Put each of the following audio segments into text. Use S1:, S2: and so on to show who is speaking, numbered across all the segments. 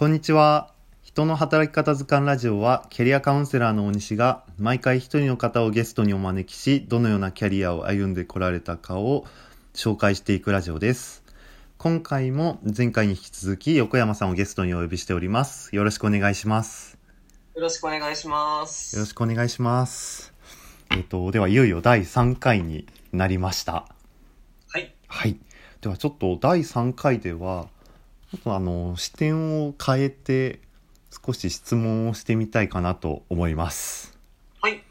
S1: こんにちは。人の働き方図鑑ラジオは、キャリアカウンセラーの大西が、毎回一人の方をゲストにお招きし、どのようなキャリアを歩んでこられたかを紹介していくラジオです。今回も前回に引き続き、横山さんをゲストにお呼びしております。よろしくお願いします。
S2: よろしくお願いします。
S1: よろしくお願いします。えっ、と、では、いよいよ第3回になりました。
S2: はい。
S1: はい。ではちょっと第3回では、ちょっとあの、視点を変えて、少し質問をしてみたいかなと思います。
S2: はい。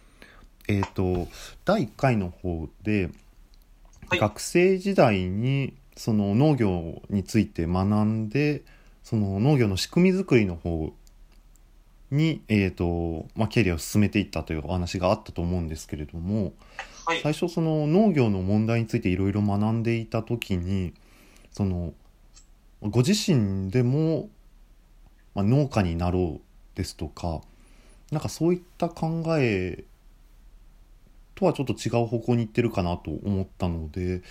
S1: えっ、と、第1回の方で、
S2: はい
S1: 学生時代にその農業について学んで、その農業の仕組み作りの方に、えっ、と、まあ、キャリアを進めていったというお話があったと思うんですけれども、
S2: はい。
S1: 最初その農業の問題についていろいろ学んでいた時にそのご自身でも、まあ、農家になろうですとかなんかそういった考えとはちょっと違う方向に行ってるかなと思ったので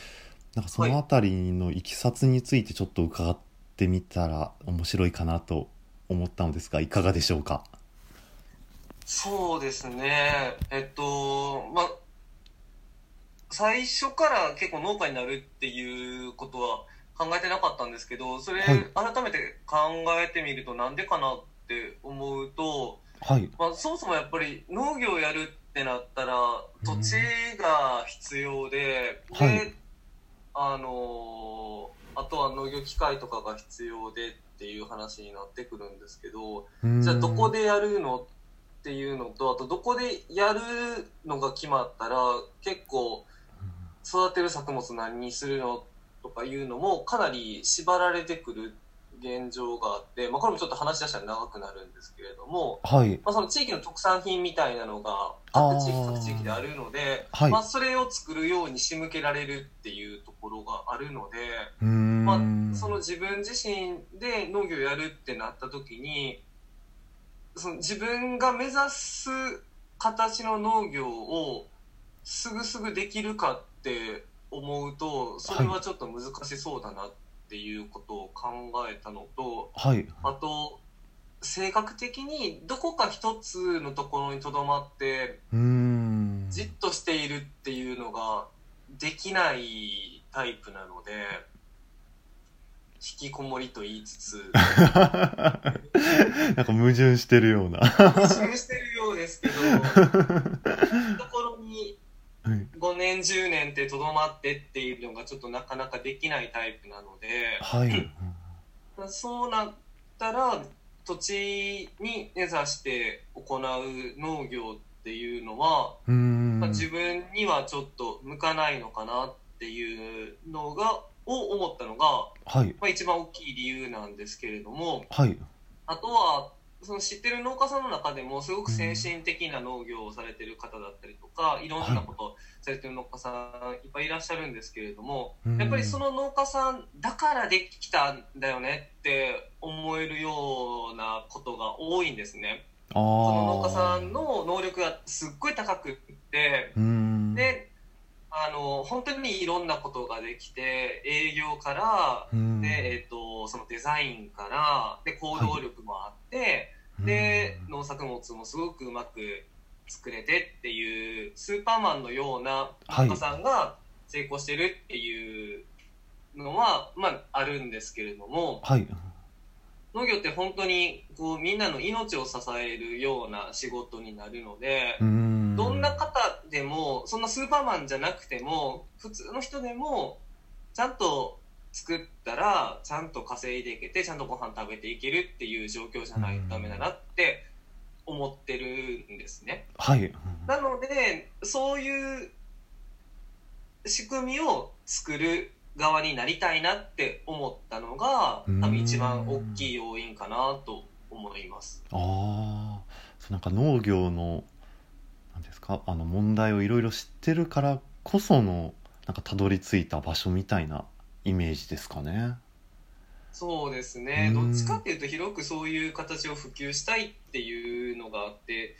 S1: なんかその辺りのいきさつについてちょっと伺ってみたら面白いかなと思ったのですがいかがでしょうか？
S2: そうですね。えっと、まあ、最初から結構農家になるっていうことは考えてなかったんですけど、それ
S1: はい。
S2: 改めて考えてみるとなんでかなって思うと、
S1: はい。
S2: まあ、そもそもやっぱり農業やるってなったら土地が必要で、
S1: はい。
S2: であのあとは農業機械とかが必要でっていう話になってくるんですけどじゃあどこ
S1: で
S2: でやるのっていうのとあとどこでやるのが決まったら結構育てる作物何にするのとかいうのもかなり縛られてくる現状があって、まあ、これもちょっと話し出したら長くなるんですけれども、
S1: はい。
S2: まあ、その地域の特産品みたいなのが各地域各地域であるので、
S1: はい。
S2: まあ、それを作るように仕向けられるっていうところがあるので、
S1: うーん。
S2: まあ、その自分自身で農業やるってなった時にその自分が目指す形の農業をすぐすぐできるかって思うとそれはちょっと難しそうだなっていうことを考えたのと、
S1: はい。
S2: あと性格的にどこか一つのところにとどまって
S1: うーん。
S2: じっとしているっていうのができないタイプなので引きこもりと言いつつ。
S1: なんか矛盾してるような。
S2: 矛盾してるようですけど ところに
S1: はい
S2: 5年10年ってとどまってっていうのがちょっとなかなかできないタイプなので
S1: はい。
S2: そうなったら土地に根ざして行う農業っていうのは
S1: うーん。
S2: まあ、自分にはちょっと向かないのかなっていうのがを思ったのが、
S1: はい。
S2: まあ、一番大きい理由なんですけれども
S1: はい。
S2: あとはその知ってる農家さんの中でもすごく先進的な農業をされてる方だったりとかい。ろんなことをされてる農家さんいっぱいいらっしゃるんですけれどもやっぱりその農家さんだからできたんだよねって思えるようなことが多いんですね。
S1: そ
S2: その農家さんの能力がすっごい高くって。であの本当にいろんなことができて営業からで、えー、とそのデザインからで行動力もあって、で農作物もすごくうまく作れてっていうスーパーマンのような農家さんが成功してるっていうのは、まあ、あるんですけれども
S1: はい。
S2: 農業って本当にこうみんなの命を支えるような仕事になるので。どんな方でもそんなスーパーマンじゃなくても普通の人でもちゃんと作ったらちゃんと稼いでいけてちゃんとご飯食べていけるっていう状況じゃないとダメだなって思ってるんですね。
S1: はい。
S2: なのでそういう仕組みを作る側になりたいなって思ったのが多分一番大きい要因かなと思います。
S1: あなんか農業の、なんですか、あの問題をいろいろ知ってるからこその、なんかたどり着いた場所みたいなイメージですかね。
S2: そうですね、
S1: うん。
S2: どっちかっていうと広くそういう形を普及したいっていうのがあって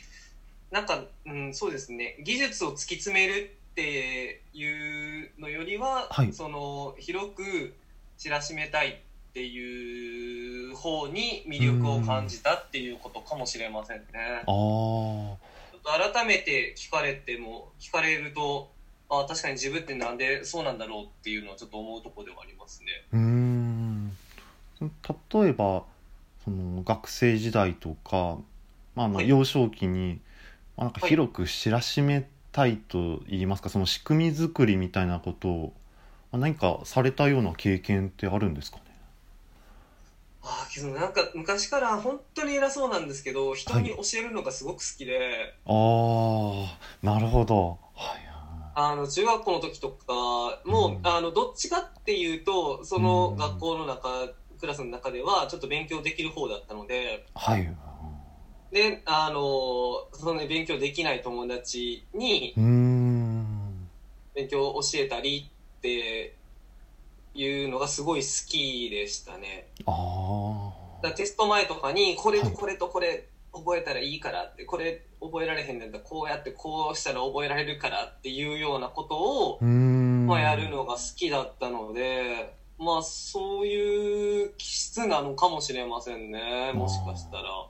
S2: なんか、うん、そうですね。技術を突き詰めるっていうのよりは、
S1: はい。
S2: その広く知らしめたいっていう方に魅力を感じたっていうことかもしれませんね。
S1: ああ
S2: ちょっと改めて聞かれても聞かれるとあ確かに自分ってなんでそうなんだろうっていうのはちょっと思うところではありますね。
S1: うーん。例えばその学生時代とか、まあ、あの
S2: はい。
S1: 幼少期に、まあ、なんか
S2: はい。
S1: 広く知らしめたいと言いますか、その仕組み作りみたいなことを、まあ、何かされたような経験ってあるんですかね？
S2: ああけどなんか昔から本当に偉そうなんですけど人に教えるのがすごく好きで、
S1: ああなるほど。はい
S2: あの中学校の時とかも、
S1: うん。
S2: あのどっちかっていうとその
S1: うん。
S2: 学校の中クラスの中ではちょっと勉強できる方だったので
S1: はい。
S2: であのその勉強できない友達に勉強を教えたりっていうのがすごい好きでしたね。
S1: あ
S2: テスト前とかにこれ
S1: はい。
S2: とこれとこれ覚えたらいいからってこれ覚えられへんねんだ。こうやってこうしたら覚えられるからっていうようなことをまあ、やるのが好きだったのでまあそういう気質なのかもしれませんね。もしかしたら。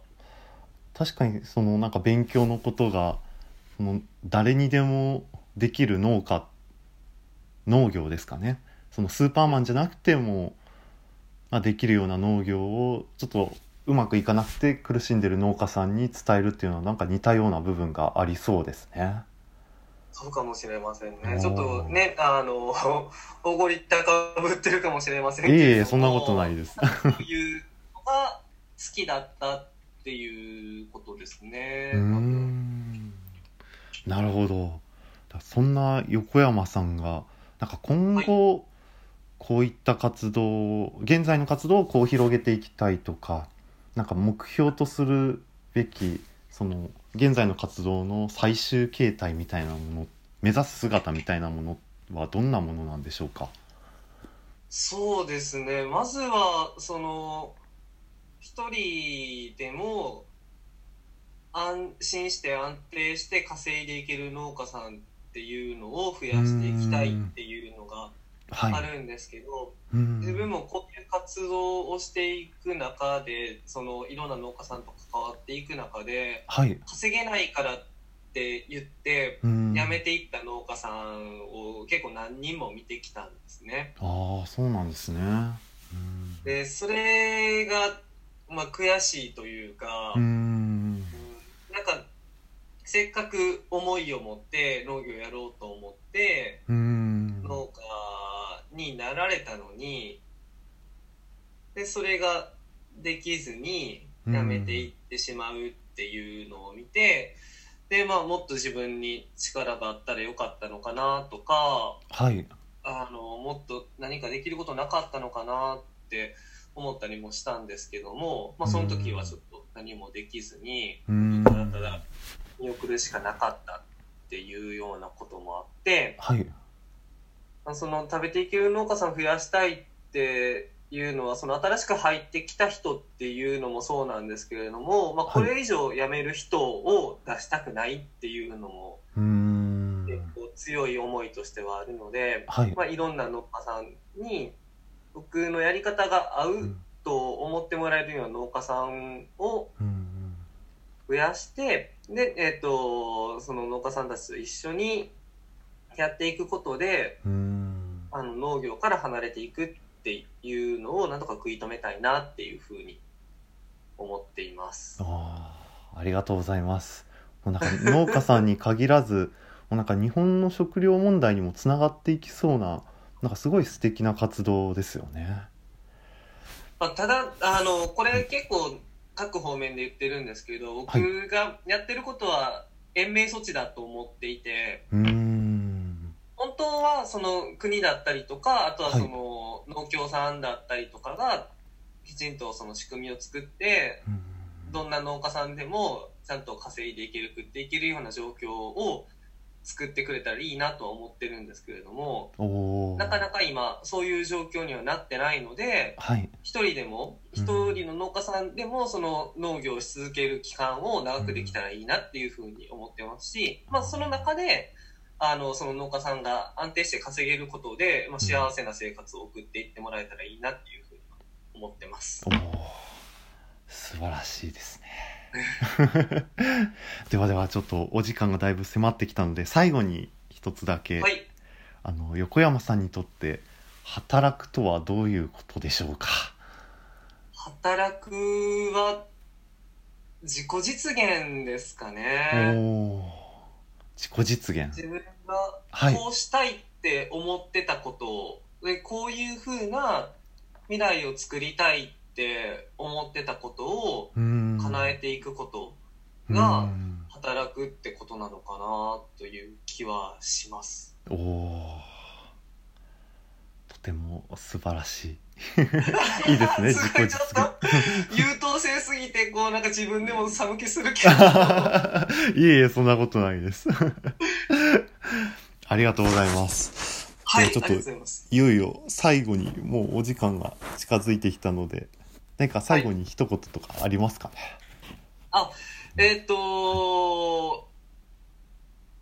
S1: 確かにそのなんか勉強のことがその誰にでもできる農家農業ですかね。そのスーパーマンじゃなくても、まあ、できるような農業をちょっとうまくいかなくて苦しんでる農家さんに伝えるっていうのはなんか似たような部分がありそうですね。
S2: そうかもしれませんね。ちょっとね、あの、おごり高ぶってるかもしれません
S1: いえい
S2: けれども。
S1: えそんなことないです。
S2: そういうのが好きだったっていうことですね。
S1: うーんなるほどだそんな横山さんがなんか今後、こういった活動現在の活動をこう広げていきたいとかなんか目標とするべきその現在の活動の最終形態みたいなもの目指す姿みたいなものはどんなものなんでしょうか？
S2: そうですね。まずは、その、一人でも安心して安定して稼いでいける農家さんっていうのを増やしていきたいっていあ
S1: はい。
S2: るんですけど、
S1: うん。
S2: 自分もこういう活動をしていく中でそのいろんな農家さんと関わっていく中で
S1: はい。
S2: 稼げないからって言って
S1: うん。
S2: 辞めていった農家さんを結構何人も見てきたんですね。
S1: ああそうなんですね。うん。
S2: でそれが、まあ、悔しいというか、
S1: う
S2: うん
S1: ん。
S2: なんかせっかく思いを持って農業やろうと思って
S1: うん。
S2: 農家になられたのにでそれができずに辞めていってしまうっていうのを見て、でまあもっと自分に力があったらよかったのかなとか
S1: はい。
S2: あのもっと何かできることなかったのかなって思ったりもしたんですけども、まあ、その時はちょっと何もできずに
S1: うん。
S2: ただただ見送るしかなかったっていうようなこともあって。
S1: はい。
S2: まあその食べていける農家さん増やしたいっていうのはその新しく入ってきた人っていうのもそうなんですけれども、まあ、これ以上辞める人を出したくないっていうのも
S1: うーん。
S2: 結構強い思いとしてはあるので、
S1: はい。
S2: まあ、いろんな農家さんに僕のやり方が合
S1: う
S2: うん。と思ってもらえるような農家さんを
S1: うん。
S2: 増やしてで、えっとその農家さんたちと一緒にやっていくことで
S1: うん。
S2: あの農業から離れていくっていうのをなんとか食い止めたいなっていうふうに思っています。
S1: あーありがとうございます。もうなんか農家さんに限らず もうなんか日本の食料問題にもつながっていきそうななんかすごい素敵な活動ですよね。
S2: まあ、ただあのこれ結構各方面で言ってるんですけど僕がやってることは延命措置だと思っていて
S1: うーん。
S2: 本当はその国だったりとかあとは
S1: はい。
S2: その農協さんだったりとかがきちんとその仕組みを作って
S1: うん。
S2: どんな農家さんでもちゃんと稼いでいける食っていけるような状況を作ってくれたらいいなとは思ってるんですけれどもなかなか今そういう状況にはなってないので
S1: はい。
S2: 一人でも
S1: うん。
S2: 一人の農家さんでもその農業をし続ける期間を長くできたらいいなっていうふうに思ってますし、まあ、その中であのその農家さんが安定して稼げることで、まあ、幸せな生活を送っていってもらえたらいいなっていうふうに思ってます。
S1: お。ー。素晴らしいですね。ではではちょっとお時間がだいぶ迫ってきたので最後に一つだけ、
S2: はい。
S1: あの横山さんにとって働くとはどういうことでしょうか？
S2: 働くは自己実現ですか
S1: お
S2: ね。
S1: お自己実現。
S2: 自分
S1: はい
S2: がこうしたいって思ってたことを、でこういうふうな未来を作りたいって思ってたことを
S1: うん。
S2: 叶えていくこと
S1: う
S2: が
S1: ん。
S2: 働くってことなのかなという気はします。
S1: おおとても素晴らしいいいですね
S2: す
S1: 自己
S2: ごいちょっ
S1: 実
S2: と優等生すぎてこうなんか自分でも寒気するけど。
S1: 現 いえいえそんなことないです。ありがとうございます。
S2: はい
S1: ちょっと
S2: い
S1: いよいよ最後にもうお時間が近づいてきたので何か最後に一言とかありますかね、
S2: えっ、とほ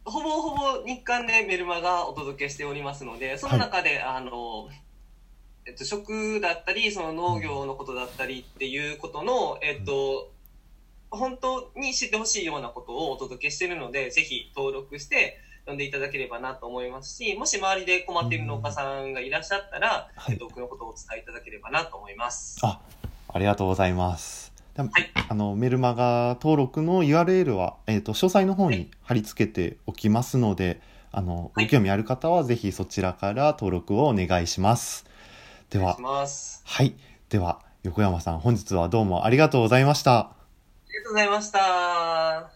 S2: ぼほぼ日刊でメルマガお届けしておりますのでその中で、あのえっと、食だったりその農業のことだったりっていうことの、えっと、本当に知ってほしいようなことをお届けしているのでぜひ登録して読んでいただければなと思いますしもし周りで困っている農家さんがいらっしゃったら、
S1: はい。
S2: えっと、僕のことをお伝えいただければなと思います。
S1: あありがとうございます。
S2: はい。
S1: あのメルマガ登録の URL は、えー、と詳細の方に貼り付けておきますので、あの
S2: はい。
S1: ご興味ある方はぜひそちらから登録をお願いしますでは。はいでは横山さん本日はどうもありがとうございました
S2: ありがとうございました。